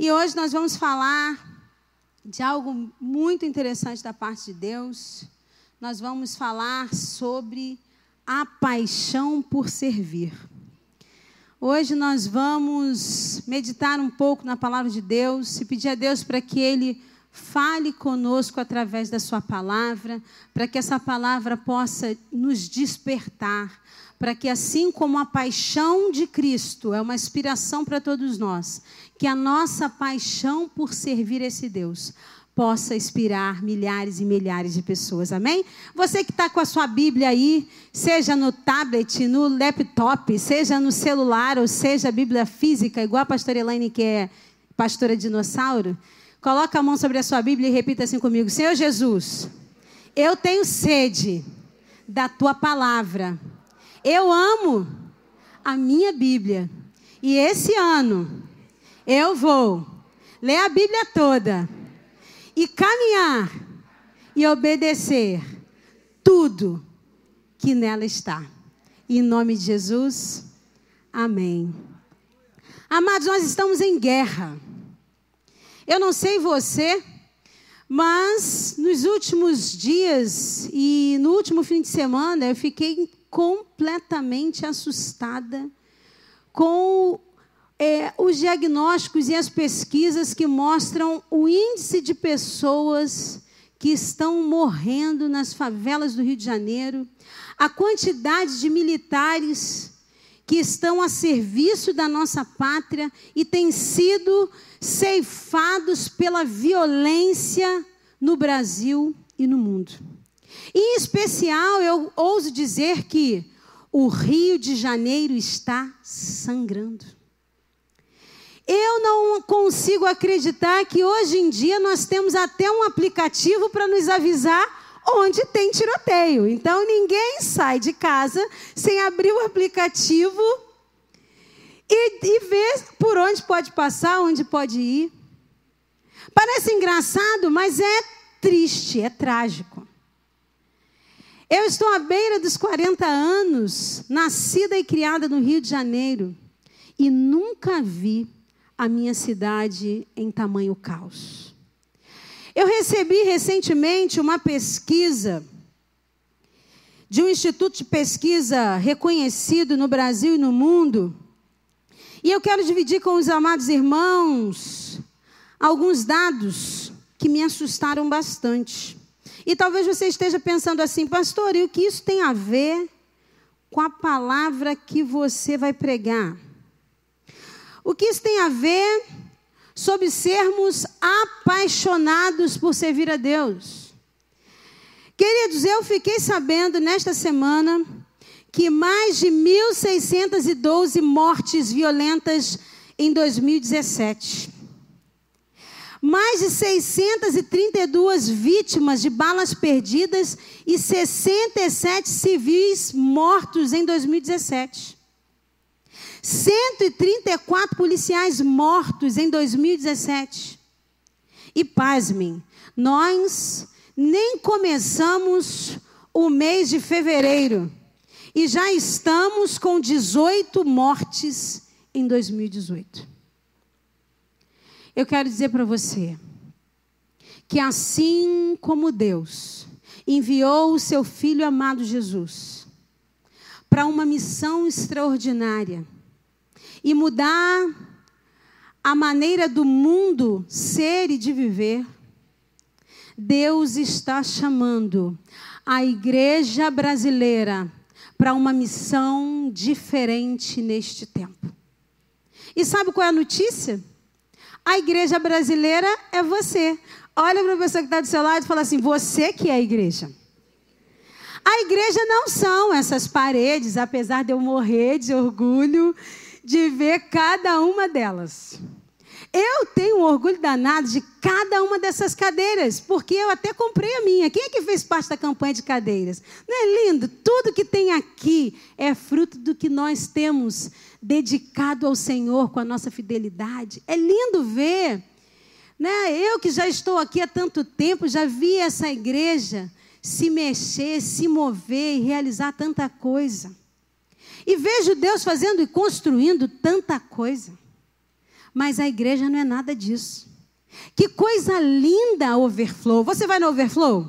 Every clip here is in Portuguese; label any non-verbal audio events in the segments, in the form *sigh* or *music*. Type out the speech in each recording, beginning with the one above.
E hoje nós vamos falar de algo muito interessante da parte de Deus. Nós vamos falar sobre a paixão por servir. Hoje nós vamos meditar um pouco na palavra de Deus e pedir a Deus para que Ele fale conosco através da Sua palavra, para que essa palavra possa nos despertar, para que assim como a paixão de Cristo é uma inspiração para todos nós, que a nossa paixão por servir esse Deus possa inspirar milhares e milhares de pessoas. Amém? Você que está com a sua Bíblia aí, seja no tablet, no laptop, seja no celular, ou seja a Bíblia física, igual a pastora Elaine, que é pastora dinossauro, coloca a mão sobre a sua Bíblia e repita assim comigo: Senhor Jesus, eu tenho sede da tua palavra. Eu amo a minha Bíblia. E esse ano eu vou ler a Bíblia toda e caminhar e obedecer tudo que nela está. Em nome de Jesus, amém. Amados, nós estamos em guerra. Eu não sei você, mas nos últimos dias e no último fim de semana eu fiquei completamente assustada com é, os diagnósticos e as pesquisas que mostram o índice de pessoas que estão morrendo nas favelas do Rio de Janeiro, a quantidade de militares que estão a serviço da nossa pátria e têm sido ceifados pela violência no Brasil e no mundo. Em especial, eu ouso dizer que o Rio de Janeiro está sangrando. Eu não consigo acreditar que hoje em dia nós temos até um aplicativo para nos avisar onde tem tiroteio. Então ninguém sai de casa sem abrir o aplicativo e, e ver por onde pode passar, onde pode ir. Parece engraçado, mas é triste, é trágico. Eu estou à beira dos 40 anos, nascida e criada no Rio de Janeiro, e nunca vi a minha cidade em tamanho caos. Eu recebi recentemente uma pesquisa de um instituto de pesquisa reconhecido no Brasil e no mundo, e eu quero dividir com os amados irmãos alguns dados que me assustaram bastante. E talvez você esteja pensando assim, pastor, e o que isso tem a ver com a palavra que você vai pregar? O que isso tem a ver sobre sermos apaixonados por servir a Deus? Queridos, eu fiquei sabendo nesta semana que mais de 1.612 mortes violentas em 2017. Mais de 632 vítimas de balas perdidas e 67 civis mortos em 2017. 134 policiais mortos em 2017. E pasmem, nós nem começamos o mês de fevereiro e já estamos com 18 mortes em 2018. Eu quero dizer para você que assim como Deus enviou o seu filho amado Jesus para uma missão extraordinária, e mudar a maneira do mundo ser e de viver, Deus está chamando a igreja brasileira para uma missão diferente neste tempo. E sabe qual é a notícia? A igreja brasileira é você. Olha para a pessoa que está do seu lado e fala assim: você que é a igreja. A igreja não são essas paredes, apesar de eu morrer de orgulho de ver cada uma delas. Eu tenho um orgulho danado de cada uma dessas cadeiras, porque eu até comprei a minha. Quem é que fez parte da campanha de cadeiras? Não é lindo? Tudo que tem aqui é fruto do que nós temos dedicado ao Senhor com a nossa fidelidade. É lindo ver. Né? Eu que já estou aqui há tanto tempo, já vi essa igreja se mexer, se mover e realizar tanta coisa. E vejo Deus fazendo e construindo tanta coisa. Mas a igreja não é nada disso. Que coisa linda overflow. Você vai no overflow?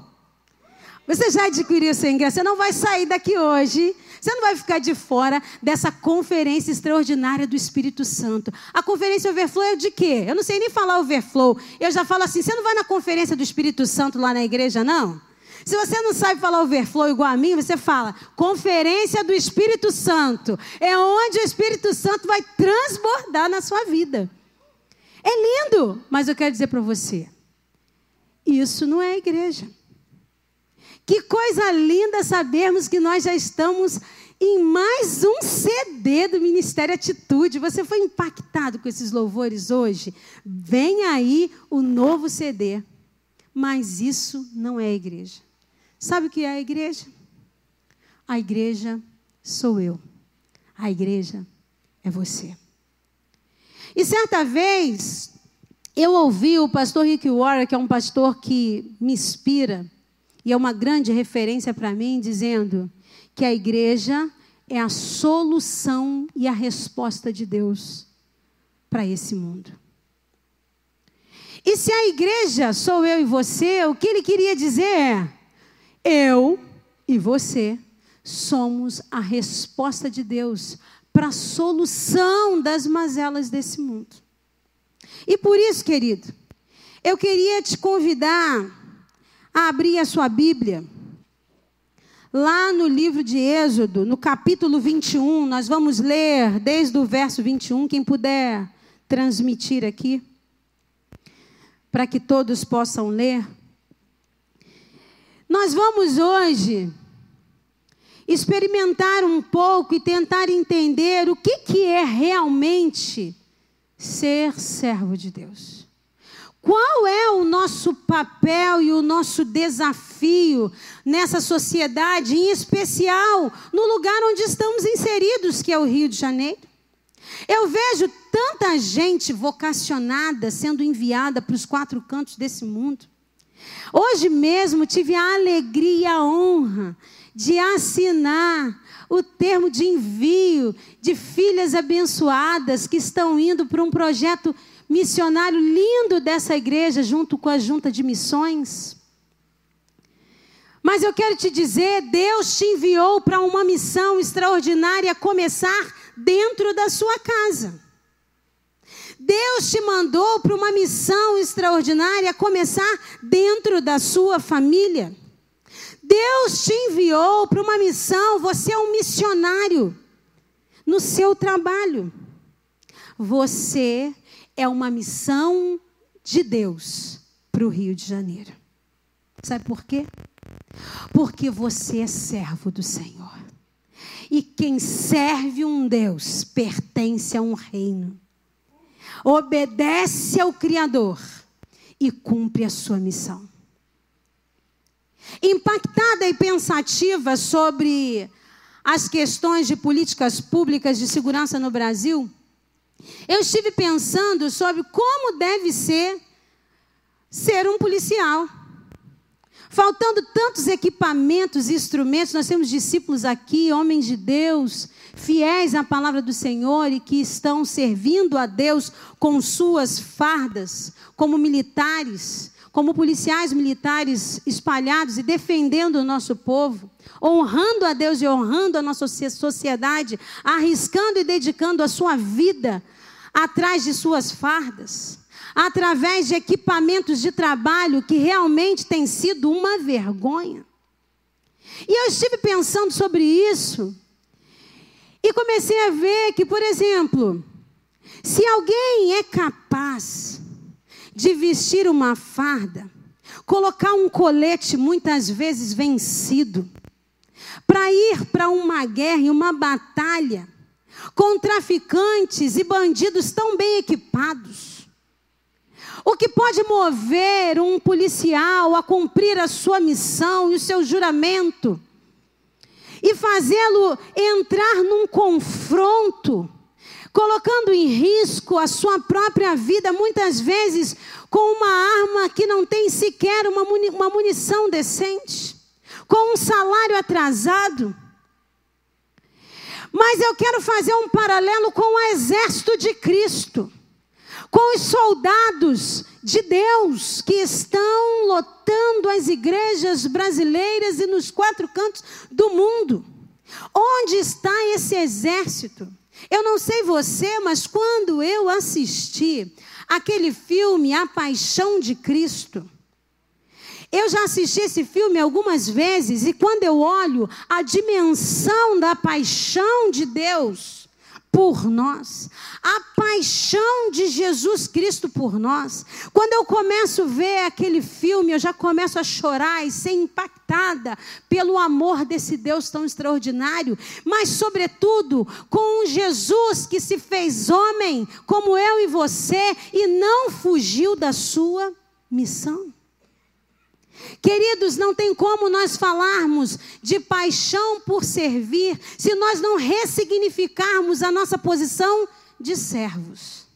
Você já adquiriu seu ingresso? Você não vai sair daqui hoje. Você não vai ficar de fora dessa conferência extraordinária do Espírito Santo. A conferência overflow é de quê? Eu não sei nem falar overflow. Eu já falo assim: você não vai na conferência do Espírito Santo lá na igreja, não? Se você não sabe falar overflow igual a mim, você fala conferência do Espírito Santo. É onde o Espírito Santo vai transbordar na sua vida. É lindo, mas eu quero dizer para você: isso não é igreja. Que coisa linda sabermos que nós já estamos em mais um CD do Ministério Atitude. Você foi impactado com esses louvores hoje? Vem aí o novo CD. Mas isso não é igreja. Sabe o que é a igreja? A igreja sou eu. A igreja é você. E certa vez, eu ouvi o pastor Rick Warren, que é um pastor que me inspira, e é uma grande referência para mim, dizendo que a igreja é a solução e a resposta de Deus para esse mundo. E se a igreja sou eu e você, o que ele queria dizer é: eu e você somos a resposta de Deus para a solução das mazelas desse mundo. E por isso, querido, eu queria te convidar a abrir a sua Bíblia. Lá no livro de Êxodo, no capítulo 21, nós vamos ler desde o verso 21, quem puder transmitir aqui, para que todos possam ler. Nós vamos hoje experimentar um pouco e tentar entender o que, que é realmente ser servo de Deus. Qual é o nosso papel e o nosso desafio nessa sociedade, em especial no lugar onde estamos inseridos, que é o Rio de Janeiro? Eu vejo tanta gente vocacionada sendo enviada para os quatro cantos desse mundo. Hoje mesmo tive a alegria e a honra de assinar o termo de envio de filhas abençoadas que estão indo para um projeto missionário lindo dessa igreja, junto com a junta de missões. Mas eu quero te dizer: Deus te enviou para uma missão extraordinária começar dentro da sua casa. Deus te mandou para uma missão extraordinária começar dentro da sua família. Deus te enviou para uma missão, você é um missionário no seu trabalho. Você é uma missão de Deus para o Rio de Janeiro. Sabe por quê? Porque você é servo do Senhor. E quem serve um Deus pertence a um reino obedece ao Criador e cumpre a sua missão. Impactada e pensativa sobre as questões de políticas públicas de segurança no Brasil, eu estive pensando sobre como deve ser ser um policial. Faltando tantos equipamentos e instrumentos, nós temos discípulos aqui, homens de Deus, fiéis à palavra do Senhor e que estão servindo a Deus com suas fardas, como militares, como policiais militares espalhados e defendendo o nosso povo, honrando a Deus e honrando a nossa sociedade, arriscando e dedicando a sua vida atrás de suas fardas através de equipamentos de trabalho que realmente tem sido uma vergonha. E eu estive pensando sobre isso e comecei a ver que, por exemplo, se alguém é capaz de vestir uma farda, colocar um colete muitas vezes vencido, para ir para uma guerra e uma batalha com traficantes e bandidos tão bem equipados, o que pode mover um policial a cumprir a sua missão e o seu juramento e fazê-lo entrar num confronto, colocando em risco a sua própria vida, muitas vezes com uma arma que não tem sequer uma, muni uma munição decente, com um salário atrasado. Mas eu quero fazer um paralelo com o exército de Cristo com os soldados de Deus que estão lotando as igrejas brasileiras e nos quatro cantos do mundo. Onde está esse exército? Eu não sei você, mas quando eu assisti aquele filme A Paixão de Cristo, eu já assisti esse filme algumas vezes e quando eu olho a dimensão da paixão de Deus, por nós, a paixão de Jesus Cristo por nós. Quando eu começo a ver aquele filme, eu já começo a chorar e ser impactada pelo amor desse Deus tão extraordinário, mas, sobretudo, com um Jesus que se fez homem, como eu e você, e não fugiu da sua missão. Queridos, não tem como nós falarmos de paixão por servir se nós não ressignificarmos a nossa posição de servos.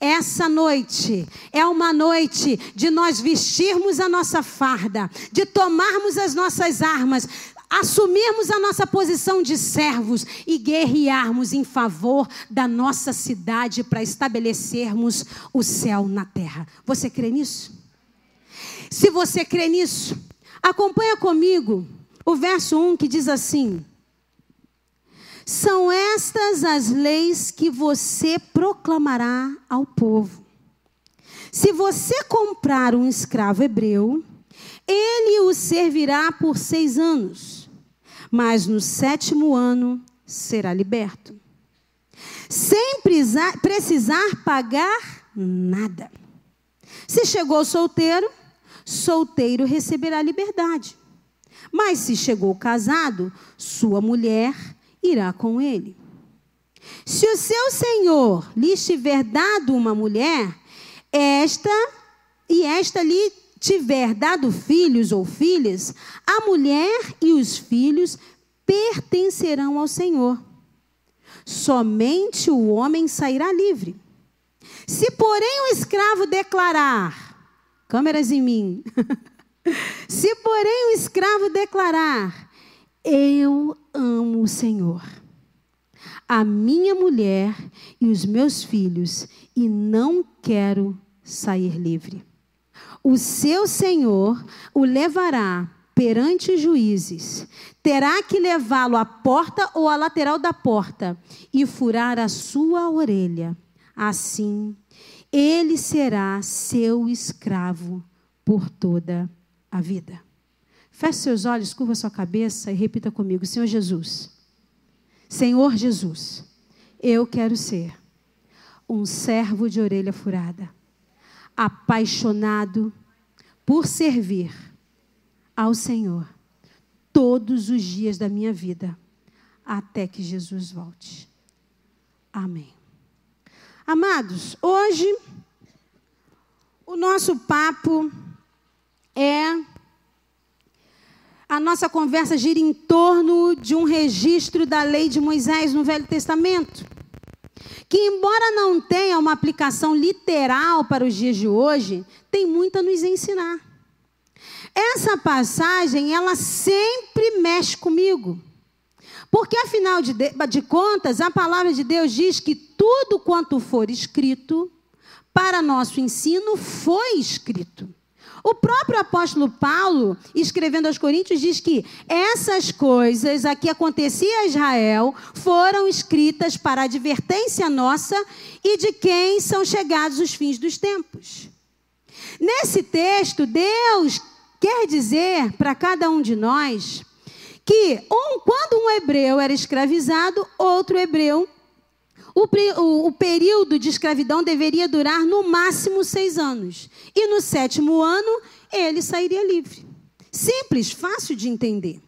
Essa noite é uma noite de nós vestirmos a nossa farda, de tomarmos as nossas armas, assumirmos a nossa posição de servos e guerrearmos em favor da nossa cidade para estabelecermos o céu na terra. Você crê nisso? Se você crê nisso, acompanha comigo o verso 1 que diz assim: São estas as leis que você proclamará ao povo. Se você comprar um escravo hebreu, ele o servirá por seis anos, mas no sétimo ano será liberto, sem precisar pagar nada. Se chegou solteiro, solteiro receberá liberdade. Mas se chegou casado, sua mulher irá com ele. Se o seu senhor lhe tiver dado uma mulher, esta e esta lhe tiver dado filhos ou filhas, a mulher e os filhos pertencerão ao Senhor. Somente o homem sairá livre. Se, porém, o escravo declarar: câmeras em mim. *laughs* Se, porém, o escravo declarar: Eu amo o Senhor, a minha mulher e os meus filhos, e não quero sair livre. O seu senhor o levará perante os juízes, terá que levá-lo à porta ou à lateral da porta e furar a sua orelha. Assim ele será seu escravo por toda a vida. Feche seus olhos, curva sua cabeça e repita comigo: Senhor Jesus, Senhor Jesus, eu quero ser um servo de orelha furada, apaixonado por servir ao Senhor todos os dias da minha vida, até que Jesus volte. Amém. Amados, hoje o nosso papo é a nossa conversa gira em torno de um registro da lei de Moisés no Velho Testamento, que embora não tenha uma aplicação literal para os dias de hoje, tem muito a nos ensinar. Essa passagem, ela sempre mexe comigo. Porque, afinal de, de contas, a palavra de Deus diz que tudo quanto for escrito, para nosso ensino, foi escrito. O próprio apóstolo Paulo, escrevendo aos Coríntios, diz que essas coisas a que acontecia a Israel foram escritas para advertência nossa e de quem são chegados os fins dos tempos. Nesse texto, Deus quer dizer para cada um de nós que um, quando um hebreu era escravizado, outro hebreu, o, o, o período de escravidão deveria durar no máximo seis anos. E no sétimo ano, ele sairia livre. Simples, fácil de entender.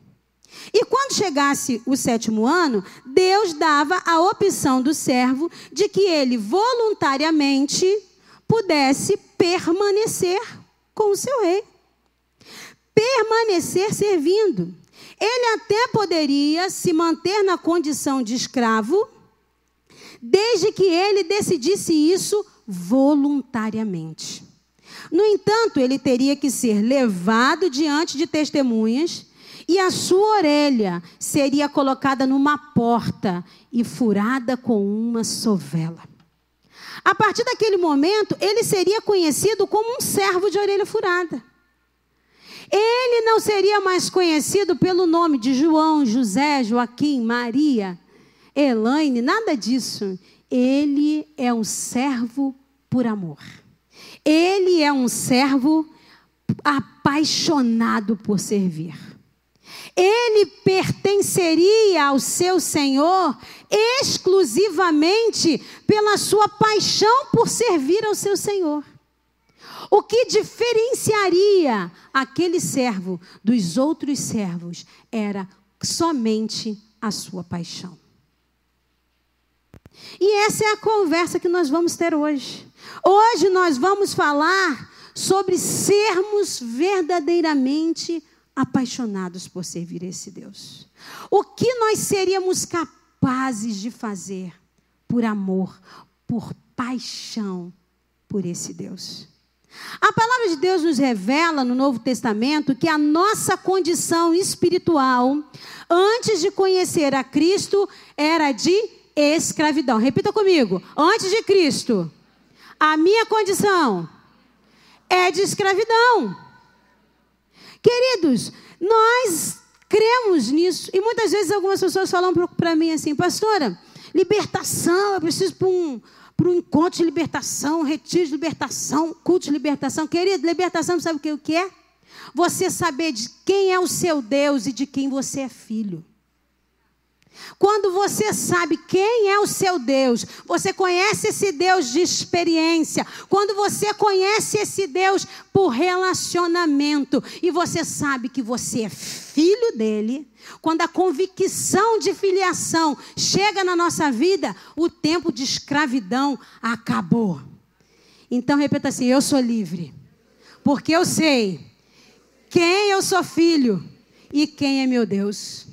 E quando chegasse o sétimo ano, Deus dava a opção do servo de que ele voluntariamente pudesse permanecer com o seu rei. Permanecer servindo. Ele até poderia se manter na condição de escravo, desde que ele decidisse isso voluntariamente. No entanto, ele teria que ser levado diante de testemunhas e a sua orelha seria colocada numa porta e furada com uma sovela. A partir daquele momento, ele seria conhecido como um servo de orelha furada. Ele não seria mais conhecido pelo nome de João, José, Joaquim, Maria, Elaine, nada disso. Ele é um servo por amor. Ele é um servo apaixonado por servir. Ele pertenceria ao seu Senhor exclusivamente pela sua paixão por servir ao seu Senhor. O que diferenciaria aquele servo dos outros servos era somente a sua paixão. E essa é a conversa que nós vamos ter hoje. Hoje nós vamos falar sobre sermos verdadeiramente apaixonados por servir esse Deus. O que nós seríamos capazes de fazer por amor, por paixão por esse Deus? A palavra de Deus nos revela no Novo Testamento que a nossa condição espiritual, antes de conhecer a Cristo, era de escravidão. Repita comigo: antes de Cristo, a minha condição é de escravidão. Queridos, nós cremos nisso. E muitas vezes algumas pessoas falam para mim assim, pastora, libertação, eu preciso para um, para um encontro de libertação, retiro de libertação, culto de libertação. Querido, libertação sabe o que é? Você saber de quem é o seu Deus e de quem você é filho. Quando você sabe quem é o seu Deus, você conhece esse Deus de experiência. Quando você conhece esse Deus por relacionamento e você sabe que você é filho dele, quando a convicção de filiação chega na nossa vida, o tempo de escravidão acabou. Então repita assim: eu sou livre, porque eu sei quem eu sou filho e quem é meu Deus.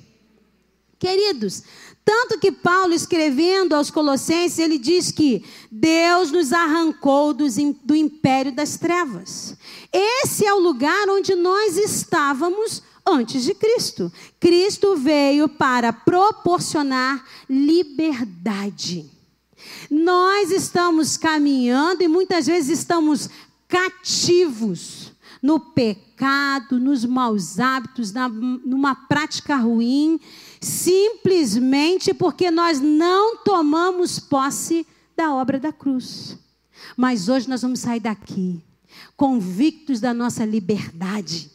Queridos, tanto que Paulo, escrevendo aos Colossenses, ele diz que Deus nos arrancou do império das trevas. Esse é o lugar onde nós estávamos antes de Cristo. Cristo veio para proporcionar liberdade. Nós estamos caminhando e muitas vezes estamos cativos no pecado, nos maus hábitos, na, numa prática ruim simplesmente porque nós não tomamos posse da obra da cruz. Mas hoje nós vamos sair daqui convictos da nossa liberdade,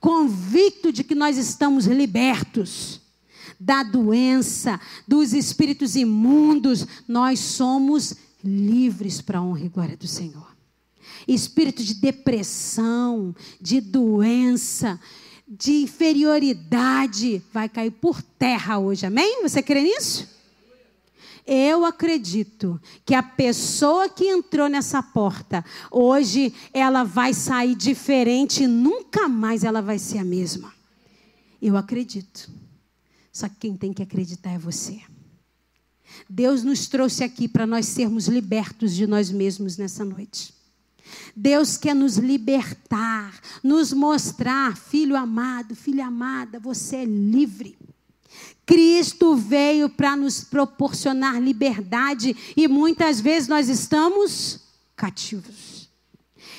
convictos de que nós estamos libertos da doença, dos espíritos imundos, nós somos livres para a honra e glória do Senhor. Espírito de depressão, de doença, de inferioridade vai cair por terra hoje. Amém? Você crê nisso? Eu acredito que a pessoa que entrou nessa porta, hoje ela vai sair diferente e nunca mais ela vai ser a mesma. Eu acredito. Só que quem tem que acreditar é você. Deus nos trouxe aqui para nós sermos libertos de nós mesmos nessa noite. Deus quer nos libertar, nos mostrar, filho amado, filha amada, você é livre. Cristo veio para nos proporcionar liberdade e muitas vezes nós estamos cativos.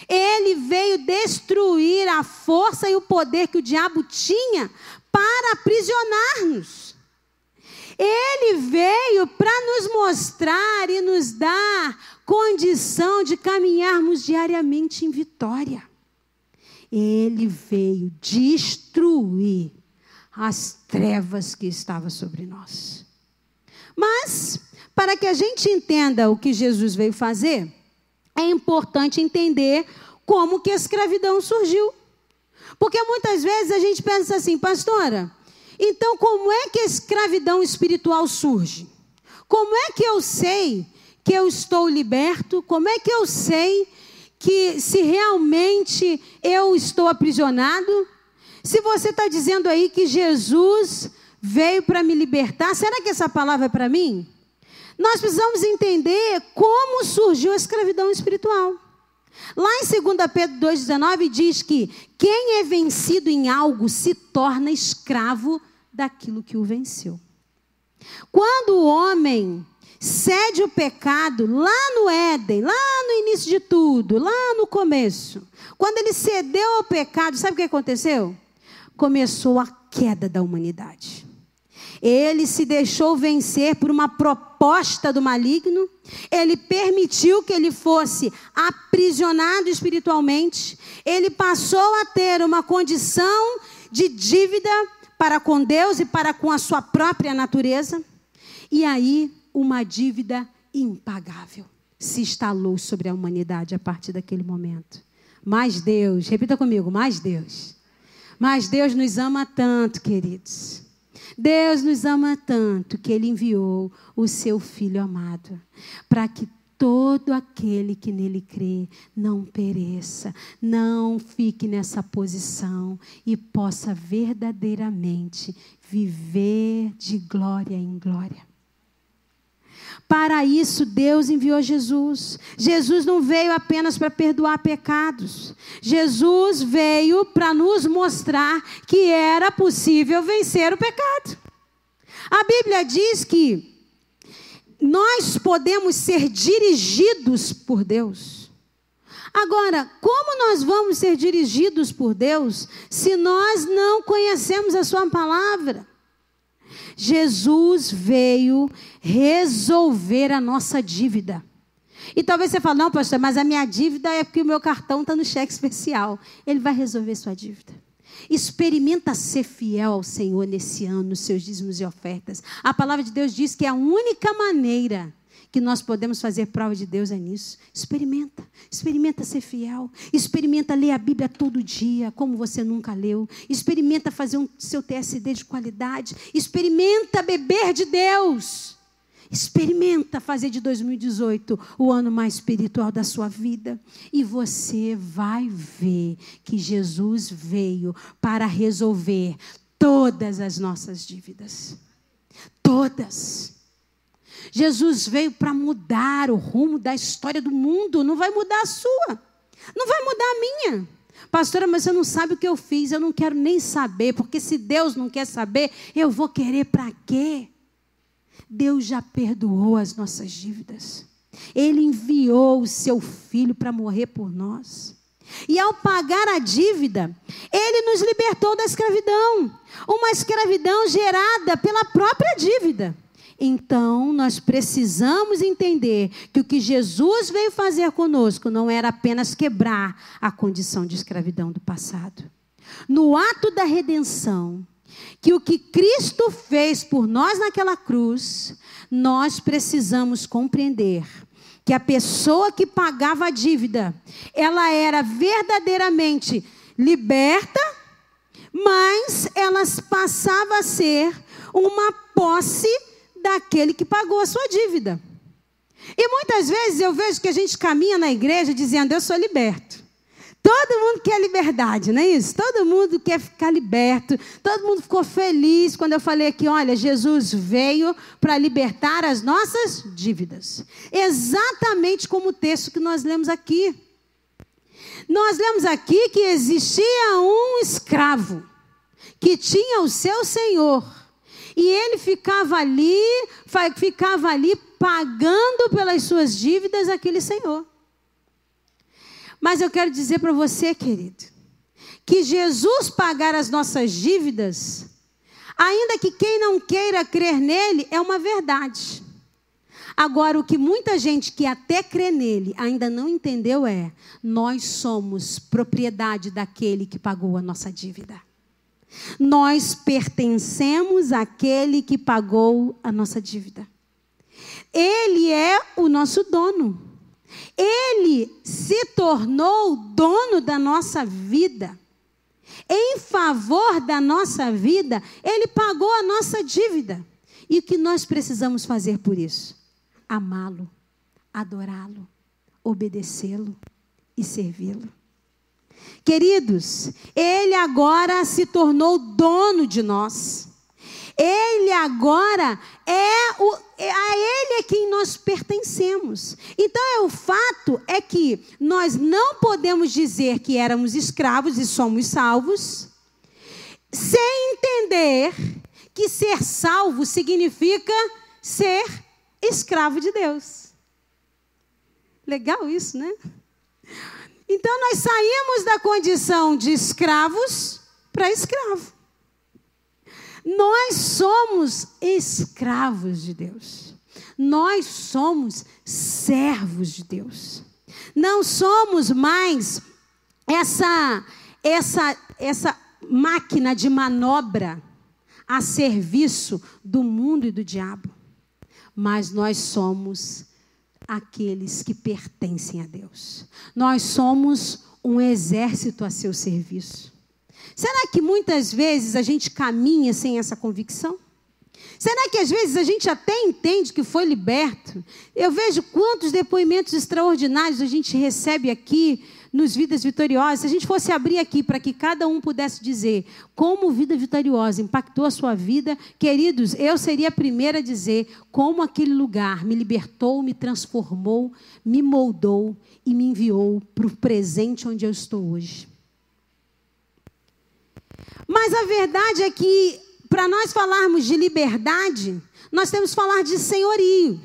Ele veio destruir a força e o poder que o diabo tinha para aprisionar-nos. Ele veio para nos mostrar e nos dar condição de caminharmos diariamente em vitória. Ele veio destruir as trevas que estavam sobre nós. Mas, para que a gente entenda o que Jesus veio fazer, é importante entender como que a escravidão surgiu. Porque muitas vezes a gente pensa assim, pastora, então como é que a escravidão espiritual surge? Como é que eu sei que eu estou liberto? Como é que eu sei que se realmente eu estou aprisionado? Se você está dizendo aí que Jesus veio para me libertar, será que essa palavra é para mim? Nós precisamos entender como surgiu a escravidão espiritual. Lá em 2 Pedro 2,19 diz que quem é vencido em algo se torna escravo daquilo que o venceu. Quando o homem cede o pecado lá no Éden, lá no início de tudo, lá no começo. Quando ele cedeu ao pecado, sabe o que aconteceu? Começou a queda da humanidade. Ele se deixou vencer por uma proposta do maligno, ele permitiu que ele fosse aprisionado espiritualmente, ele passou a ter uma condição de dívida para com Deus e para com a sua própria natureza, e aí uma dívida impagável se instalou sobre a humanidade a partir daquele momento. Mas Deus, repita comigo, mais Deus. Mas Deus nos ama tanto, queridos. Deus nos ama tanto que Ele enviou o seu Filho amado para que todo aquele que nele crê não pereça, não fique nessa posição e possa verdadeiramente viver de glória em glória. Para isso, Deus enviou Jesus. Jesus não veio apenas para perdoar pecados. Jesus veio para nos mostrar que era possível vencer o pecado. A Bíblia diz que nós podemos ser dirigidos por Deus. Agora, como nós vamos ser dirigidos por Deus se nós não conhecemos a Sua palavra? Jesus veio resolver a nossa dívida. E talvez você fale, não, pastor, mas a minha dívida é porque o meu cartão está no cheque especial. Ele vai resolver sua dívida. Experimenta ser fiel ao Senhor nesse ano, nos seus dízimos e ofertas. A palavra de Deus diz que é a única maneira que nós podemos fazer prova de Deus é nisso. Experimenta, experimenta ser fiel, experimenta ler a Bíblia todo dia, como você nunca leu. Experimenta fazer um seu TSD de qualidade, experimenta beber de Deus. Experimenta fazer de 2018 o ano mais espiritual da sua vida e você vai ver que Jesus veio para resolver todas as nossas dívidas. Todas. Jesus veio para mudar o rumo da história do mundo, não vai mudar a sua, não vai mudar a minha. Pastora, mas você não sabe o que eu fiz, eu não quero nem saber, porque se Deus não quer saber, eu vou querer para quê? Deus já perdoou as nossas dívidas. Ele enviou o seu filho para morrer por nós. E ao pagar a dívida, ele nos libertou da escravidão, uma escravidão gerada pela própria dívida. Então, nós precisamos entender que o que Jesus veio fazer conosco não era apenas quebrar a condição de escravidão do passado. No ato da redenção, que o que Cristo fez por nós naquela cruz, nós precisamos compreender que a pessoa que pagava a dívida, ela era verdadeiramente liberta, mas ela passava a ser uma posse daquele que pagou a sua dívida. E muitas vezes eu vejo que a gente caminha na igreja dizendo: Eu sou liberto. Todo mundo quer liberdade, não é isso? Todo mundo quer ficar liberto. Todo mundo ficou feliz quando eu falei aqui: olha, Jesus veio para libertar as nossas dívidas. Exatamente como o texto que nós lemos aqui. Nós lemos aqui que existia um escravo que tinha o seu senhor e ele ficava ali, ficava ali pagando pelas suas dívidas aquele senhor. Mas eu quero dizer para você, querido, que Jesus pagar as nossas dívidas, ainda que quem não queira crer nele, é uma verdade. Agora, o que muita gente que até crê nele ainda não entendeu é: nós somos propriedade daquele que pagou a nossa dívida. Nós pertencemos àquele que pagou a nossa dívida. Ele é o nosso dono. Ele se tornou dono da nossa vida. Em favor da nossa vida, ele pagou a nossa dívida. E o que nós precisamos fazer por isso? Amá-lo, adorá-lo, obedecê-lo e servi-lo. Queridos, Ele agora se tornou dono de nós. Ele agora é o, é a Ele é quem nós pertencemos. Então é o fato é que nós não podemos dizer que éramos escravos e somos salvos, sem entender que ser salvo significa ser escravo de Deus. Legal isso, né? Então nós saímos da condição de escravos para escravo. Nós somos escravos de Deus. Nós somos servos de Deus. Não somos mais essa essa essa máquina de manobra a serviço do mundo e do diabo. Mas nós somos aqueles que pertencem a Deus. Nós somos um exército a seu serviço. Será que muitas vezes a gente caminha sem essa convicção? Será que às vezes a gente até entende que foi liberto? Eu vejo quantos depoimentos extraordinários a gente recebe aqui nos Vidas Vitoriosas. Se a gente fosse abrir aqui para que cada um pudesse dizer como Vida Vitoriosa impactou a sua vida, queridos, eu seria a primeira a dizer como aquele lugar me libertou, me transformou, me moldou e me enviou para o presente onde eu estou hoje. Mas a verdade é que, para nós falarmos de liberdade, nós temos que falar de senhorio.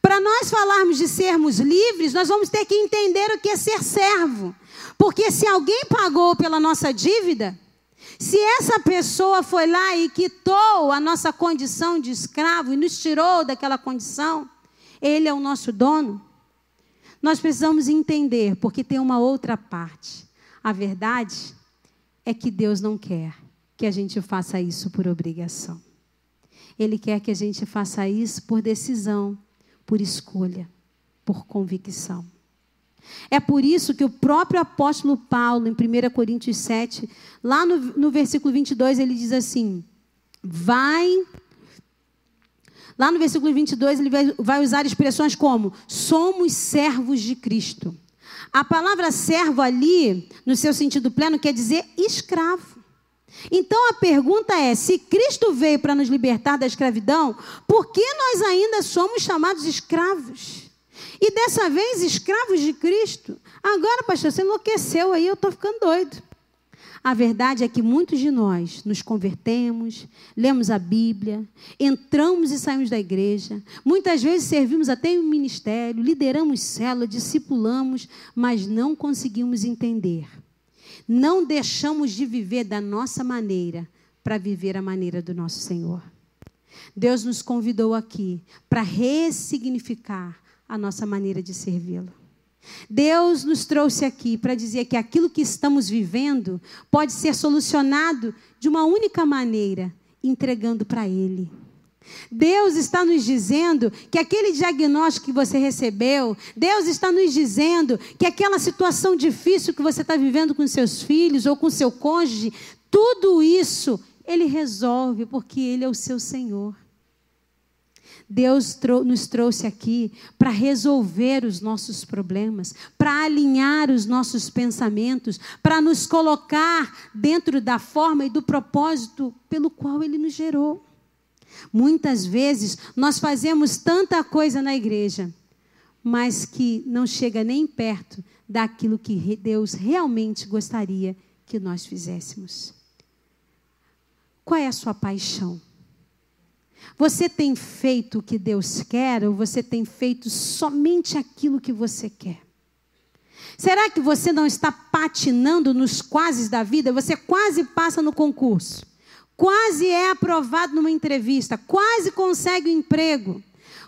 Para nós falarmos de sermos livres, nós vamos ter que entender o que é ser servo. Porque se alguém pagou pela nossa dívida, se essa pessoa foi lá e quitou a nossa condição de escravo e nos tirou daquela condição, ele é o nosso dono. Nós precisamos entender, porque tem uma outra parte. A verdade é que Deus não quer que a gente faça isso por obrigação. Ele quer que a gente faça isso por decisão, por escolha, por convicção. É por isso que o próprio apóstolo Paulo, em 1 Coríntios 7, lá no, no versículo 22, ele diz assim: Vai. Lá no versículo 22, ele vai, vai usar expressões como: somos servos de Cristo. A palavra servo ali, no seu sentido pleno, quer dizer escravo. Então a pergunta é: se Cristo veio para nos libertar da escravidão, por que nós ainda somos chamados escravos? E dessa vez, escravos de Cristo. Agora, pastor, você enlouqueceu aí, eu estou ficando doido. A verdade é que muitos de nós nos convertemos, lemos a Bíblia, entramos e saímos da igreja, muitas vezes servimos até em um ministério, lideramos célula, discipulamos, mas não conseguimos entender. Não deixamos de viver da nossa maneira para viver a maneira do nosso Senhor. Deus nos convidou aqui para ressignificar a nossa maneira de servi-lo. Deus nos trouxe aqui para dizer que aquilo que estamos vivendo pode ser solucionado de uma única maneira, entregando para Ele. Deus está nos dizendo que aquele diagnóstico que você recebeu, Deus está nos dizendo que aquela situação difícil que você está vivendo com seus filhos ou com seu cônjuge, tudo isso Ele resolve, porque Ele é o seu Senhor. Deus nos trouxe aqui para resolver os nossos problemas, para alinhar os nossos pensamentos, para nos colocar dentro da forma e do propósito pelo qual Ele nos gerou. Muitas vezes nós fazemos tanta coisa na igreja, mas que não chega nem perto daquilo que Deus realmente gostaria que nós fizéssemos. Qual é a sua paixão? Você tem feito o que Deus quer ou você tem feito somente aquilo que você quer? Será que você não está patinando nos quases da vida? Você quase passa no concurso, quase é aprovado numa entrevista, quase consegue um emprego,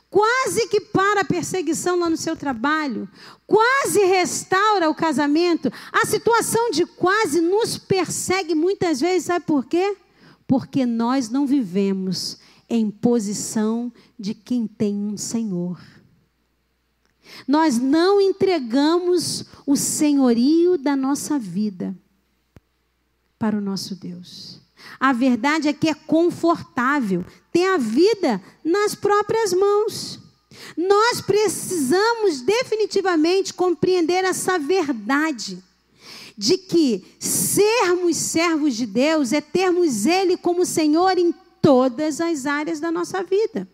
quase que para a perseguição lá no seu trabalho, quase restaura o casamento. A situação de quase nos persegue muitas vezes, sabe por quê? Porque nós não vivemos em posição de quem tem um Senhor. Nós não entregamos o senhorio da nossa vida para o nosso Deus. A verdade é que é confortável ter a vida nas próprias mãos. Nós precisamos definitivamente compreender essa verdade de que sermos servos de Deus é termos Ele como Senhor em todas as áreas da nossa vida.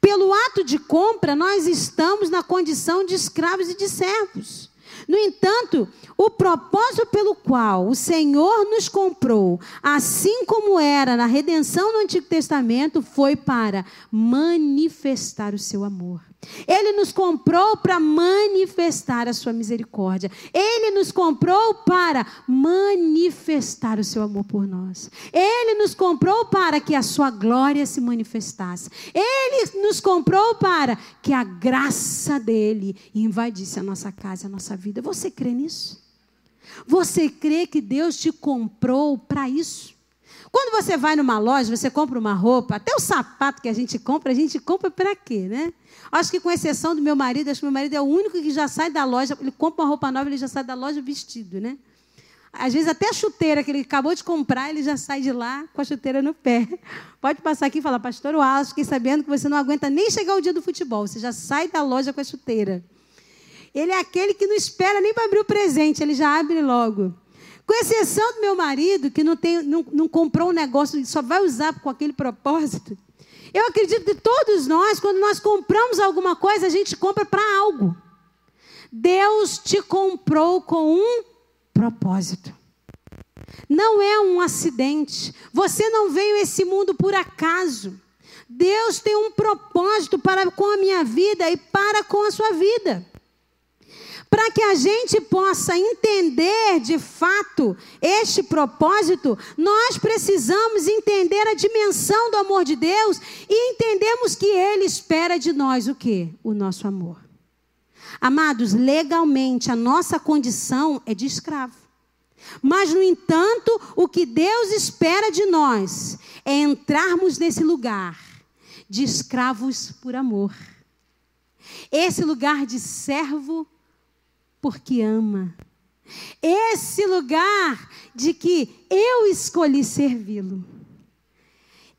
Pelo ato de compra, nós estamos na condição de escravos e de servos. No entanto, o propósito pelo qual o Senhor nos comprou, assim como era na redenção do Antigo Testamento, foi para manifestar o seu amor. Ele nos comprou para manifestar a sua misericórdia. Ele nos comprou para manifestar o seu amor por nós. Ele nos comprou para que a sua glória se manifestasse. Ele nos comprou para que a graça dele invadisse a nossa casa, a nossa vida. Você crê nisso? Você crê que Deus te comprou para isso? Quando você vai numa loja, você compra uma roupa, até o sapato que a gente compra, a gente compra para quê, né? Acho que com exceção do meu marido, acho que meu marido é o único que já sai da loja, ele compra uma roupa nova, ele já sai da loja vestido, né? Às vezes até a chuteira que ele acabou de comprar, ele já sai de lá com a chuteira no pé. *laughs* Pode passar aqui e falar, pastor Wallace, fiquei sabendo que você não aguenta nem chegar o dia do futebol, você já sai da loja com a chuteira. Ele é aquele que não espera nem para abrir o presente, ele já abre logo. Com exceção do meu marido, que não, tem, não, não comprou um negócio e só vai usar com aquele propósito. Eu acredito que todos nós, quando nós compramos alguma coisa, a gente compra para algo. Deus te comprou com um propósito. Não é um acidente. Você não veio a esse mundo por acaso. Deus tem um propósito para com a minha vida e para com a sua vida. Para que a gente possa entender de fato este propósito, nós precisamos entender a dimensão do amor de Deus e entendemos que Ele espera de nós o que? O nosso amor. Amados, legalmente a nossa condição é de escravo. Mas, no entanto, o que Deus espera de nós é entrarmos nesse lugar de escravos por amor. Esse lugar de servo porque ama. Esse lugar de que eu escolhi servi-lo.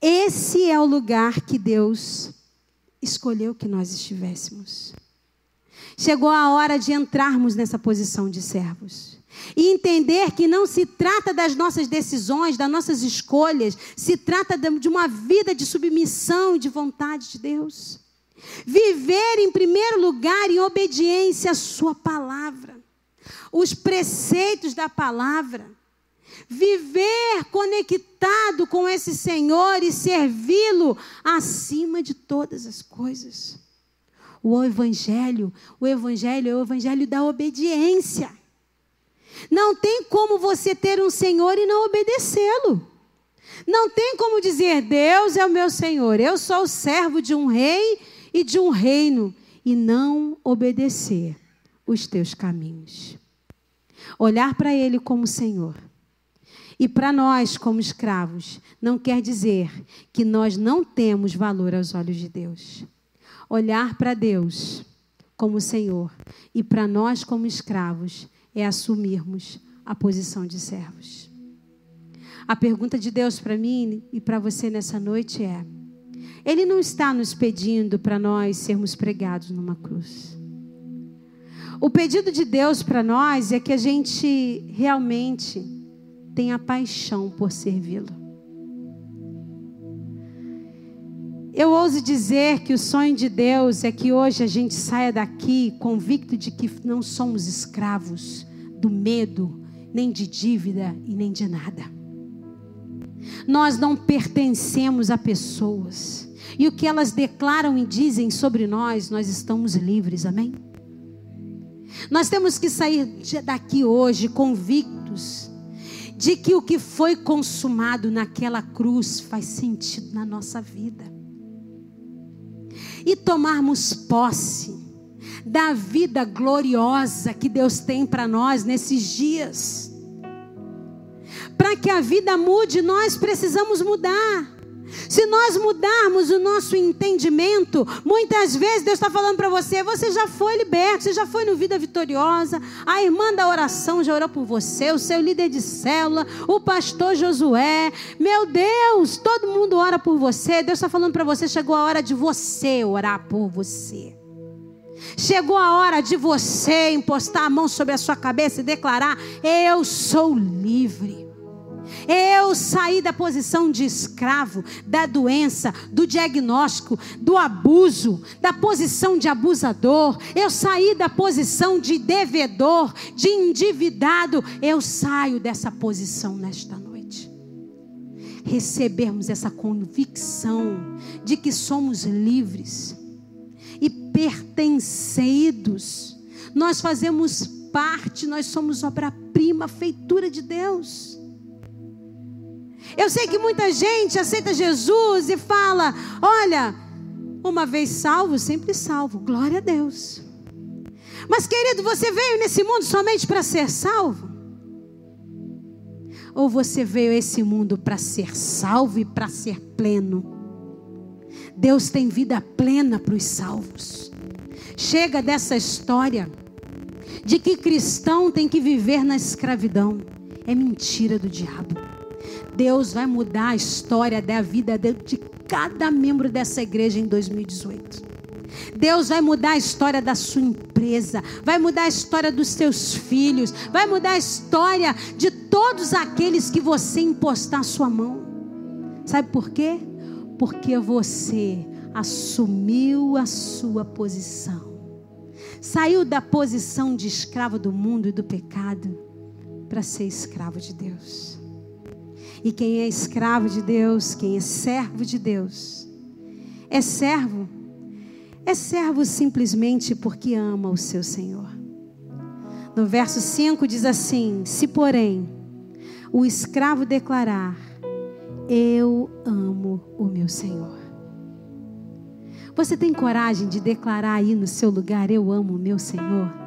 Esse é o lugar que Deus escolheu que nós estivéssemos. Chegou a hora de entrarmos nessa posição de servos. E entender que não se trata das nossas decisões, das nossas escolhas, se trata de uma vida de submissão e de vontade de Deus. Viver em primeiro lugar em obediência à Sua palavra, os preceitos da palavra. Viver conectado com esse Senhor e servi-lo acima de todas as coisas. O Evangelho, o Evangelho é o Evangelho da obediência. Não tem como você ter um Senhor e não obedecê-lo. Não tem como dizer, Deus é o meu Senhor, eu sou o servo de um rei e de um reino e não obedecer os teus caminhos. Olhar para Ele como Senhor. E para nós, como escravos, não quer dizer que nós não temos valor aos olhos de Deus. Olhar para Deus como Senhor e para nós, como escravos, é assumirmos a posição de servos. A pergunta de Deus para mim e para você nessa noite é: ele não está nos pedindo para nós sermos pregados numa cruz. O pedido de Deus para nós é que a gente realmente tenha paixão por servi-lo. Eu ouso dizer que o sonho de Deus é que hoje a gente saia daqui convicto de que não somos escravos do medo, nem de dívida e nem de nada. Nós não pertencemos a pessoas. E o que elas declaram e dizem sobre nós, nós estamos livres, amém? Nós temos que sair daqui hoje convictos de que o que foi consumado naquela cruz faz sentido na nossa vida. E tomarmos posse da vida gloriosa que Deus tem para nós nesses dias. Para que a vida mude, nós precisamos mudar. Se nós mudarmos o nosso entendimento, muitas vezes Deus está falando para você: você já foi liberto, você já foi no Vida Vitoriosa, a irmã da oração já orou por você, o seu líder de célula, o pastor Josué. Meu Deus, todo mundo ora por você. Deus está falando para você: chegou a hora de você orar por você. Chegou a hora de você impostar a mão sobre a sua cabeça e declarar: Eu sou livre. Eu saí da posição de escravo, da doença, do diagnóstico, do abuso, da posição de abusador. Eu saí da posição de devedor, de endividado. Eu saio dessa posição nesta noite. Recebermos essa convicção de que somos livres e pertencidos. Nós fazemos parte, nós somos obra-prima, feitura de Deus. Eu sei que muita gente aceita Jesus e fala: olha, uma vez salvo, sempre salvo. Glória a Deus. Mas, querido, você veio nesse mundo somente para ser salvo? Ou você veio a esse mundo para ser salvo e para ser pleno? Deus tem vida plena para os salvos. Chega dessa história de que cristão tem que viver na escravidão. É mentira do diabo. Deus vai mudar a história da vida de cada membro dessa igreja em 2018. Deus vai mudar a história da sua empresa, vai mudar a história dos seus filhos, vai mudar a história de todos aqueles que você impostar a sua mão. Sabe por quê? Porque você assumiu a sua posição. Saiu da posição de escravo do mundo e do pecado para ser escravo de Deus. E quem é escravo de Deus, quem é servo de Deus, é servo. É servo simplesmente porque ama o seu Senhor. No verso 5 diz assim: Se, porém, o escravo declarar: Eu amo o meu Senhor. Você tem coragem de declarar aí no seu lugar: Eu amo o meu Senhor?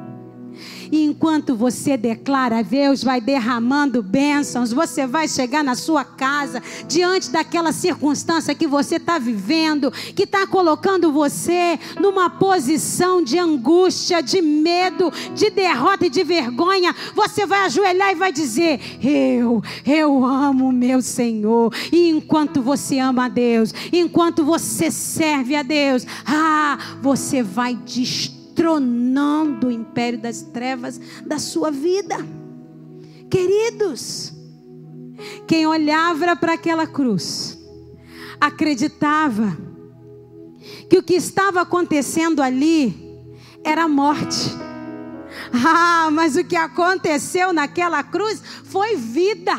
E enquanto você declara, Deus vai derramando bênçãos. Você vai chegar na sua casa, diante daquela circunstância que você está vivendo, que está colocando você numa posição de angústia, de medo, de derrota e de vergonha. Você vai ajoelhar e vai dizer: Eu, eu amo meu Senhor. E enquanto você ama a Deus, enquanto você serve a Deus, ah, você vai destruir destronando o império das trevas da sua vida. Queridos, quem olhava para aquela cruz, acreditava que o que estava acontecendo ali era morte. Ah, mas o que aconteceu naquela cruz foi vida.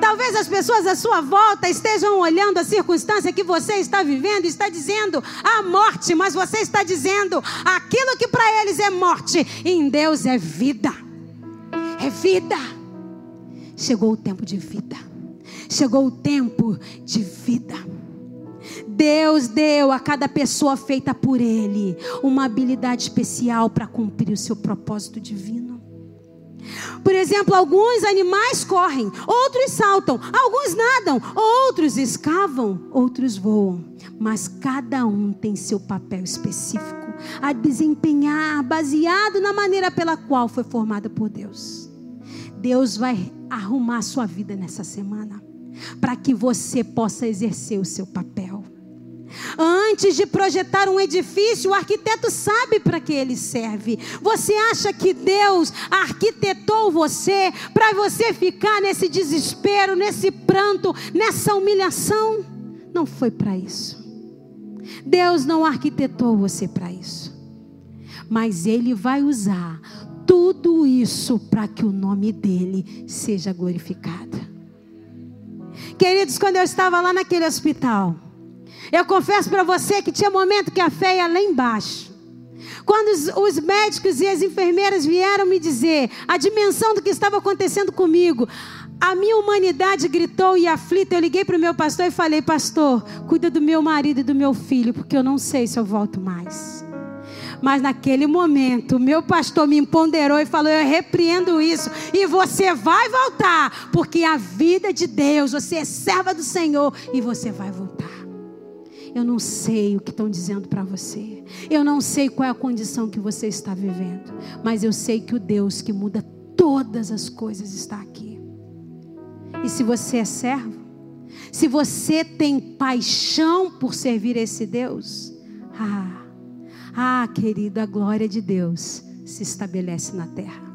Talvez as pessoas à sua volta estejam olhando a circunstância que você está vivendo e está dizendo a morte, mas você está dizendo aquilo que para eles é morte, em Deus é vida. É vida. Chegou o tempo de vida. Chegou o tempo de vida. Deus deu a cada pessoa feita por Ele uma habilidade especial para cumprir o seu propósito divino. Por exemplo, alguns animais correm, outros saltam, alguns nadam, outros escavam, outros voam. Mas cada um tem seu papel específico a desempenhar, baseado na maneira pela qual foi formada por Deus. Deus vai arrumar sua vida nessa semana, para que você possa exercer o seu papel. Antes de projetar um edifício, o arquiteto sabe para que ele serve. Você acha que Deus arquitetou você para você ficar nesse desespero, nesse pranto, nessa humilhação? Não foi para isso. Deus não arquitetou você para isso. Mas Ele vai usar tudo isso para que o nome dele seja glorificado. Queridos, quando eu estava lá naquele hospital, eu confesso para você que tinha momento que a fé ia lá embaixo. Quando os, os, médicos e as enfermeiras vieram me dizer a dimensão do que estava acontecendo comigo, a minha humanidade gritou e aflita. Eu liguei para o meu pastor e falei: Pastor, cuida do meu marido e do meu filho, porque eu não sei se eu volto mais. Mas naquele momento, meu pastor me empoderou e falou: Eu repreendo isso. E você vai voltar, porque a vida de Deus, você é serva do Senhor e você vai voltar. Eu não sei o que estão dizendo para você. Eu não sei qual é a condição que você está vivendo. Mas eu sei que o Deus que muda todas as coisas está aqui. E se você é servo, se você tem paixão por servir esse Deus, ah, ah, querido, a glória de Deus se estabelece na terra.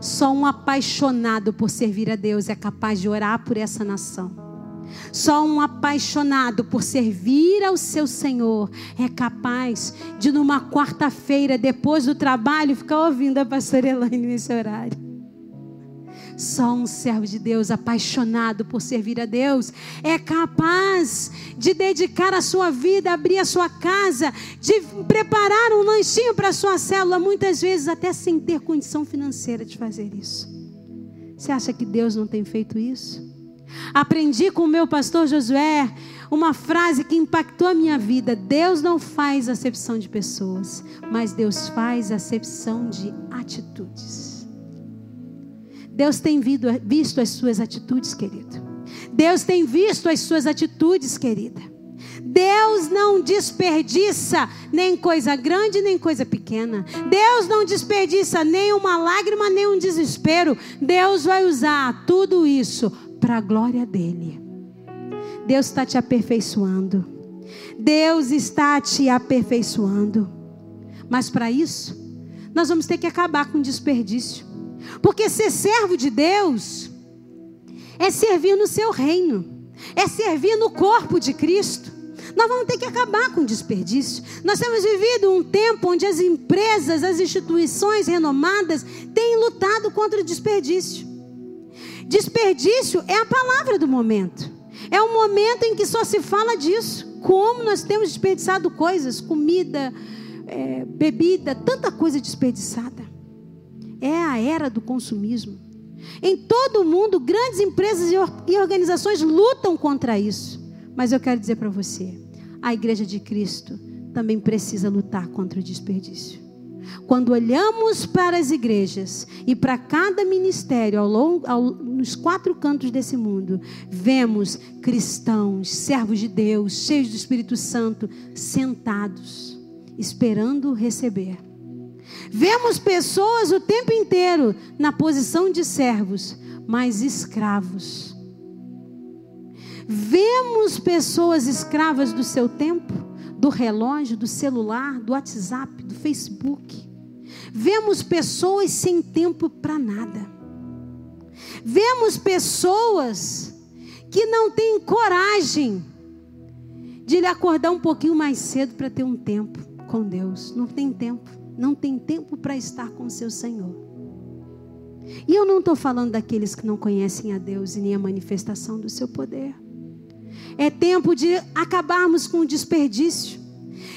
Só um apaixonado por servir a Deus é capaz de orar por essa nação. Só um apaixonado por servir ao seu Senhor é capaz de, numa quarta-feira, depois do trabalho, ficar ouvindo a pastora Elaine nesse horário. Só um servo de Deus apaixonado por servir a Deus é capaz de dedicar a sua vida, abrir a sua casa, de preparar um lanchinho para a sua célula, muitas vezes até sem ter condição financeira de fazer isso. Você acha que Deus não tem feito isso? Aprendi com o meu pastor Josué uma frase que impactou a minha vida: Deus não faz acepção de pessoas, mas Deus faz acepção de atitudes. Deus tem visto as suas atitudes, querido. Deus tem visto as suas atitudes, querida. Deus não desperdiça nem coisa grande nem coisa pequena. Deus não desperdiça nem uma lágrima nem um desespero. Deus vai usar tudo isso para a glória dele. Deus está te aperfeiçoando. Deus está te aperfeiçoando. Mas para isso, nós vamos ter que acabar com o desperdício. Porque ser servo de Deus é servir no seu reino, é servir no corpo de Cristo. Nós vamos ter que acabar com o desperdício. Nós temos vivido um tempo onde as empresas, as instituições renomadas têm lutado contra o desperdício. Desperdício é a palavra do momento. É um momento em que só se fala disso. Como nós temos desperdiçado coisas, comida, é, bebida, tanta coisa desperdiçada. É a era do consumismo. Em todo o mundo, grandes empresas e organizações lutam contra isso. Mas eu quero dizer para você: a igreja de Cristo também precisa lutar contra o desperdício. Quando olhamos para as igrejas e para cada ministério ao longo, ao, nos quatro cantos desse mundo, vemos cristãos, servos de Deus, cheios do Espírito Santo, sentados, esperando receber. Vemos pessoas o tempo inteiro na posição de servos, mas escravos. Vemos pessoas escravas do seu tempo, do relógio, do celular, do WhatsApp, do Facebook. Vemos pessoas sem tempo para nada. Vemos pessoas que não têm coragem de lhe acordar um pouquinho mais cedo para ter um tempo com Deus. Não tem tempo. Não tem tempo para estar com seu Senhor. E eu não estou falando daqueles que não conhecem a Deus e nem a manifestação do seu poder. É tempo de acabarmos com o desperdício.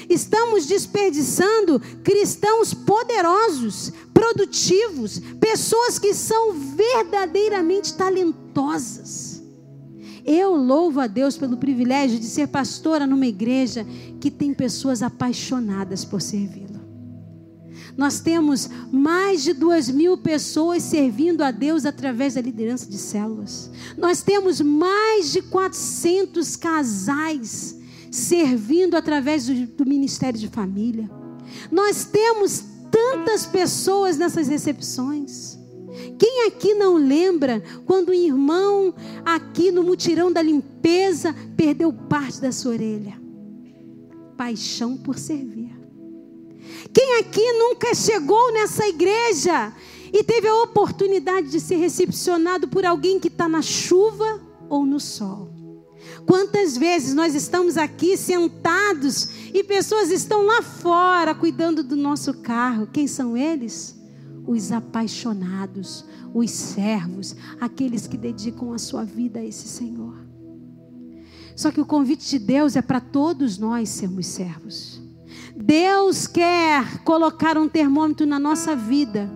Estamos desperdiçando cristãos poderosos, produtivos, pessoas que são verdadeiramente talentosas. Eu louvo a Deus pelo privilégio de ser pastora numa igreja que tem pessoas apaixonadas por servi-lo. Nós temos mais de duas mil pessoas servindo a Deus através da liderança de células. Nós temos mais de 400 casais servindo através do, do Ministério de Família. Nós temos tantas pessoas nessas recepções. Quem aqui não lembra quando um irmão aqui no mutirão da limpeza perdeu parte da sua orelha? Paixão por servir. Quem aqui nunca chegou nessa igreja e teve a oportunidade de ser recepcionado por alguém que está na chuva ou no sol? Quantas vezes nós estamos aqui sentados e pessoas estão lá fora cuidando do nosso carro? Quem são eles? Os apaixonados, os servos, aqueles que dedicam a sua vida a esse Senhor. Só que o convite de Deus é para todos nós sermos servos. Deus quer colocar um termômetro na nossa vida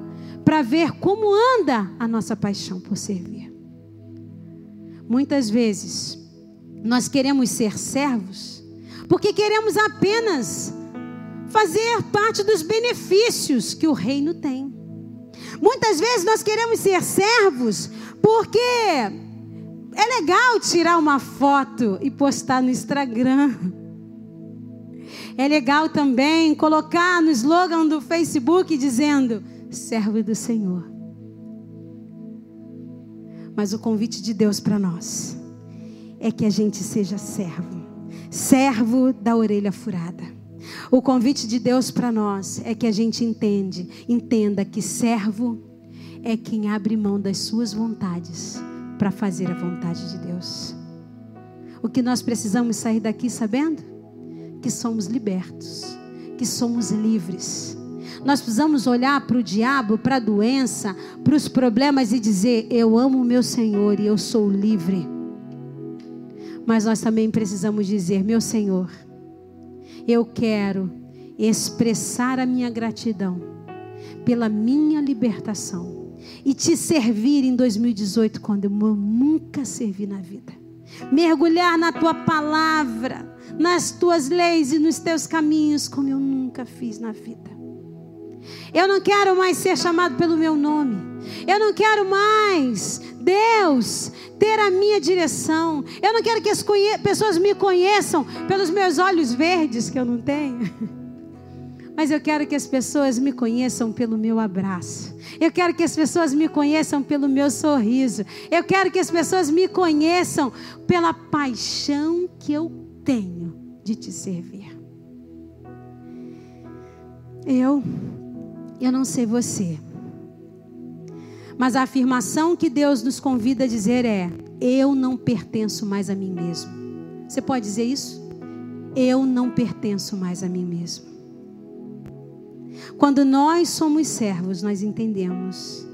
para ver como anda a nossa paixão por servir. Muitas vezes nós queremos ser servos porque queremos apenas fazer parte dos benefícios que o reino tem. Muitas vezes nós queremos ser servos porque é legal tirar uma foto e postar no Instagram. É legal também colocar no slogan do Facebook dizendo: servo do Senhor. Mas o convite de Deus para nós é que a gente seja servo, servo da orelha furada. O convite de Deus para nós é que a gente entende, entenda que servo é quem abre mão das suas vontades para fazer a vontade de Deus. O que nós precisamos sair daqui sabendo? Que somos libertos, que somos livres. Nós precisamos olhar para o diabo, para a doença, para os problemas e dizer: Eu amo o meu Senhor e eu sou livre. Mas nós também precisamos dizer: Meu Senhor, eu quero expressar a minha gratidão pela minha libertação e te servir em 2018 quando eu nunca servi na vida. Mergulhar na tua palavra, nas tuas leis e nos teus caminhos como eu nunca fiz na vida. Eu não quero mais ser chamado pelo meu nome. Eu não quero mais, Deus, ter a minha direção. Eu não quero que as pessoas me conheçam pelos meus olhos verdes, que eu não tenho. *laughs* Mas eu quero que as pessoas me conheçam pelo meu abraço. Eu quero que as pessoas me conheçam pelo meu sorriso. Eu quero que as pessoas me conheçam pela paixão que eu tenho de te servir. Eu, eu não sei você, mas a afirmação que Deus nos convida a dizer é: eu não pertenço mais a mim mesmo. Você pode dizer isso? Eu não pertenço mais a mim mesmo. Quando nós somos servos, nós entendemos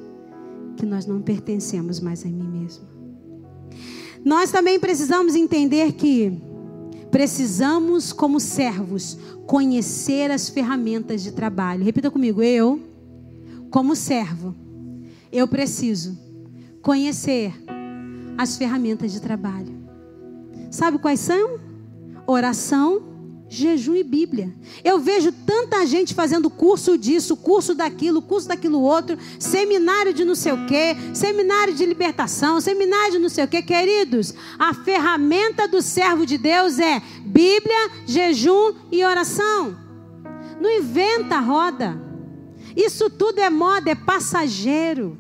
que nós não pertencemos mais a mim mesmo. Nós também precisamos entender que precisamos, como servos, conhecer as ferramentas de trabalho. Repita comigo, eu, como servo, eu preciso conhecer as ferramentas de trabalho. Sabe quais são? Oração, jejum e Bíblia. Eu vejo tanta gente fazendo curso disso, curso daquilo, curso daquilo outro, seminário de não sei o quê, seminário de libertação, seminário de não sei o quê. Queridos, a ferramenta do servo de Deus é Bíblia, jejum e oração. Não inventa roda. Isso tudo é moda, é passageiro.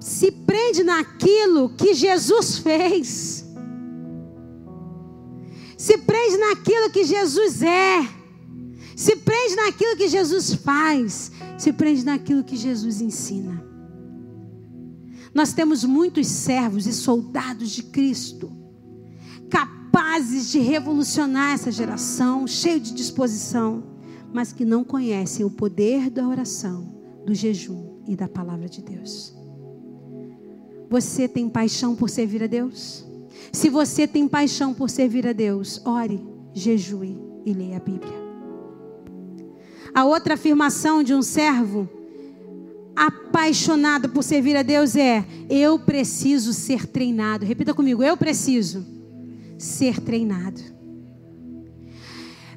Se prende naquilo que Jesus fez. Se prende naquilo que Jesus é. Se prende naquilo que Jesus faz. Se prende naquilo que Jesus ensina. Nós temos muitos servos e soldados de Cristo, capazes de revolucionar essa geração, cheio de disposição, mas que não conhecem o poder da oração, do jejum e da palavra de Deus. Você tem paixão por servir a Deus? Se você tem paixão por servir a Deus, ore, jejue e leia a Bíblia. A outra afirmação de um servo apaixonado por servir a Deus é: eu preciso ser treinado. Repita comigo: eu preciso ser treinado.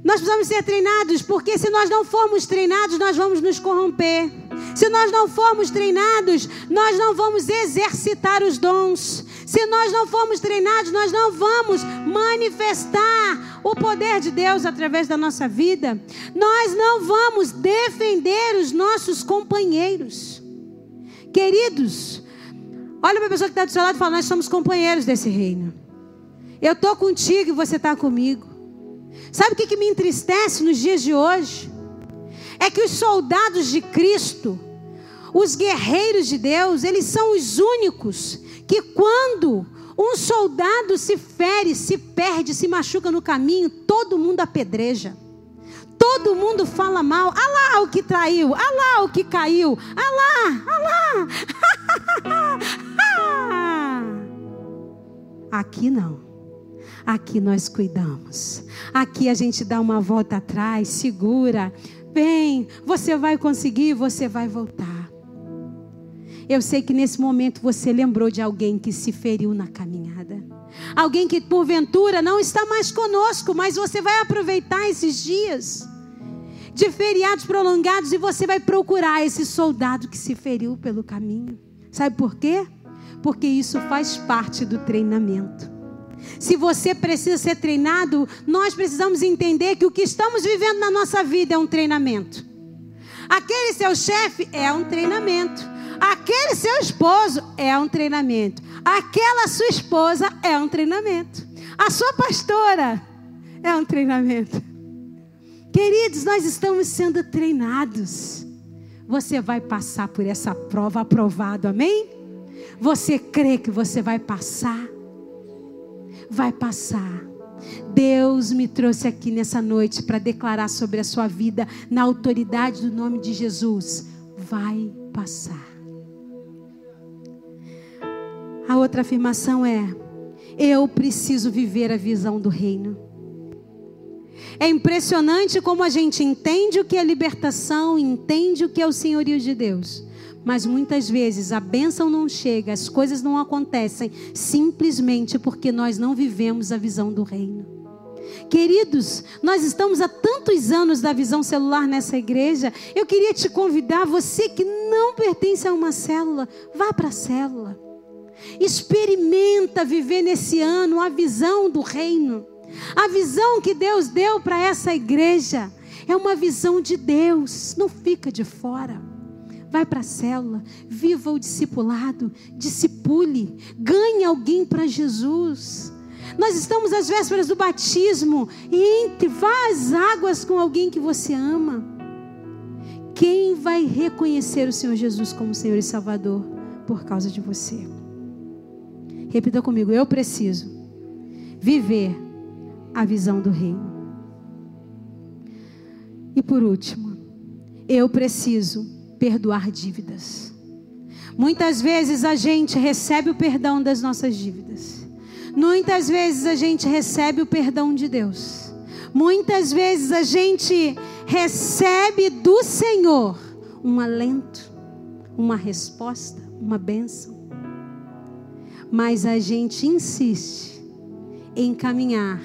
Nós precisamos ser treinados, porque se nós não formos treinados, nós vamos nos corromper. Se nós não formos treinados, nós não vamos exercitar os dons. Se nós não formos treinados, nós não vamos manifestar o poder de Deus através da nossa vida. Nós não vamos defender os nossos companheiros. Queridos, olha para a pessoa que está do seu lado e fala: Nós somos companheiros desse reino. Eu estou contigo e você está comigo. Sabe o que, que me entristece nos dias de hoje? É que os soldados de Cristo, os guerreiros de Deus, eles são os únicos que, quando um soldado se fere, se perde, se machuca no caminho, todo mundo apedreja. Todo mundo fala mal. Ah lá o que traiu. Ah lá o que caiu. Ah lá, ah lá. *laughs* Aqui não. Aqui nós cuidamos. Aqui a gente dá uma volta atrás, segura. Bem, você vai conseguir, você vai voltar. Eu sei que nesse momento você lembrou de alguém que se feriu na caminhada. Alguém que porventura não está mais conosco, mas você vai aproveitar esses dias de feriados prolongados e você vai procurar esse soldado que se feriu pelo caminho. Sabe por quê? Porque isso faz parte do treinamento. Se você precisa ser treinado, nós precisamos entender que o que estamos vivendo na nossa vida é um treinamento. Aquele seu chefe é um treinamento. Aquele seu esposo é um treinamento. Aquela sua esposa é um treinamento. A sua pastora é um treinamento. Queridos, nós estamos sendo treinados você vai passar por essa prova aprovado, amém? Você crê que você vai passar? Vai passar. Deus me trouxe aqui nessa noite para declarar sobre a sua vida, na autoridade do nome de Jesus. Vai passar. A outra afirmação é: eu preciso viver a visão do reino. É impressionante como a gente entende o que é libertação, entende o que é o senhorio de Deus. Mas muitas vezes a bênção não chega, as coisas não acontecem, simplesmente porque nós não vivemos a visão do reino. Queridos, nós estamos há tantos anos da visão celular nessa igreja. Eu queria te convidar, você que não pertence a uma célula, vá para a célula. Experimenta viver nesse ano a visão do reino. A visão que Deus deu para essa igreja é uma visão de Deus, não fica de fora. Vai para a célula, viva o discipulado, discipule, ganhe alguém para Jesus. Nós estamos às vésperas do batismo entre vá às águas com alguém que você ama. Quem vai reconhecer o Senhor Jesus como Senhor e Salvador por causa de você? Repita comigo, eu preciso viver a visão do reino. E por último, eu preciso perdoar dívidas. Muitas vezes a gente recebe o perdão das nossas dívidas. Muitas vezes a gente recebe o perdão de Deus. Muitas vezes a gente recebe do Senhor um alento, uma resposta, uma bênção. Mas a gente insiste em caminhar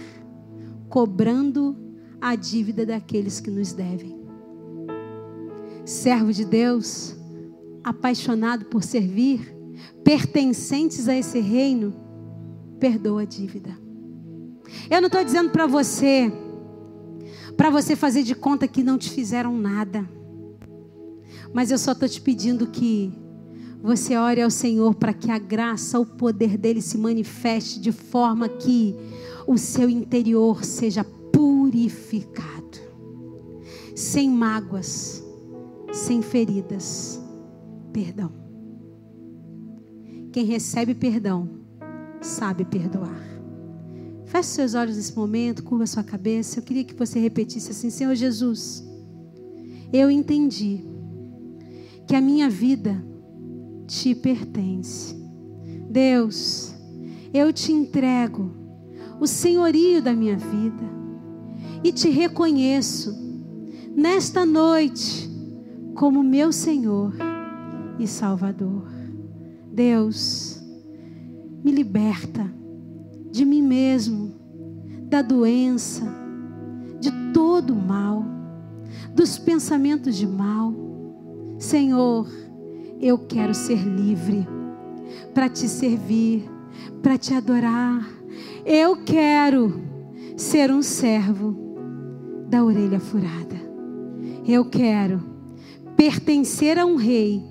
cobrando a dívida daqueles que nos devem. Servo de Deus, apaixonado por servir, pertencentes a esse reino, perdoa a dívida. Eu não estou dizendo para você, para você fazer de conta que não te fizeram nada, mas eu só estou te pedindo que você ore ao Senhor para que a graça, o poder dele se manifeste de forma que o seu interior seja purificado, sem mágoas, sem feridas. Perdão. Quem recebe perdão, sabe perdoar. Feche seus olhos nesse momento, curva sua cabeça. Eu queria que você repetisse assim: Senhor Jesus, eu entendi que a minha vida te pertence. Deus, eu te entrego o senhorio da minha vida. E te reconheço nesta noite como meu Senhor e Salvador. Deus, me liberta de mim mesmo, da doença, de todo o mal, dos pensamentos de mal. Senhor, eu quero ser livre para te servir, para te adorar eu quero ser um servo da orelha furada. Eu quero pertencer a um rei,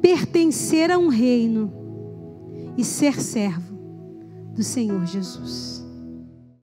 pertencer a um reino e ser servo do Senhor Jesus.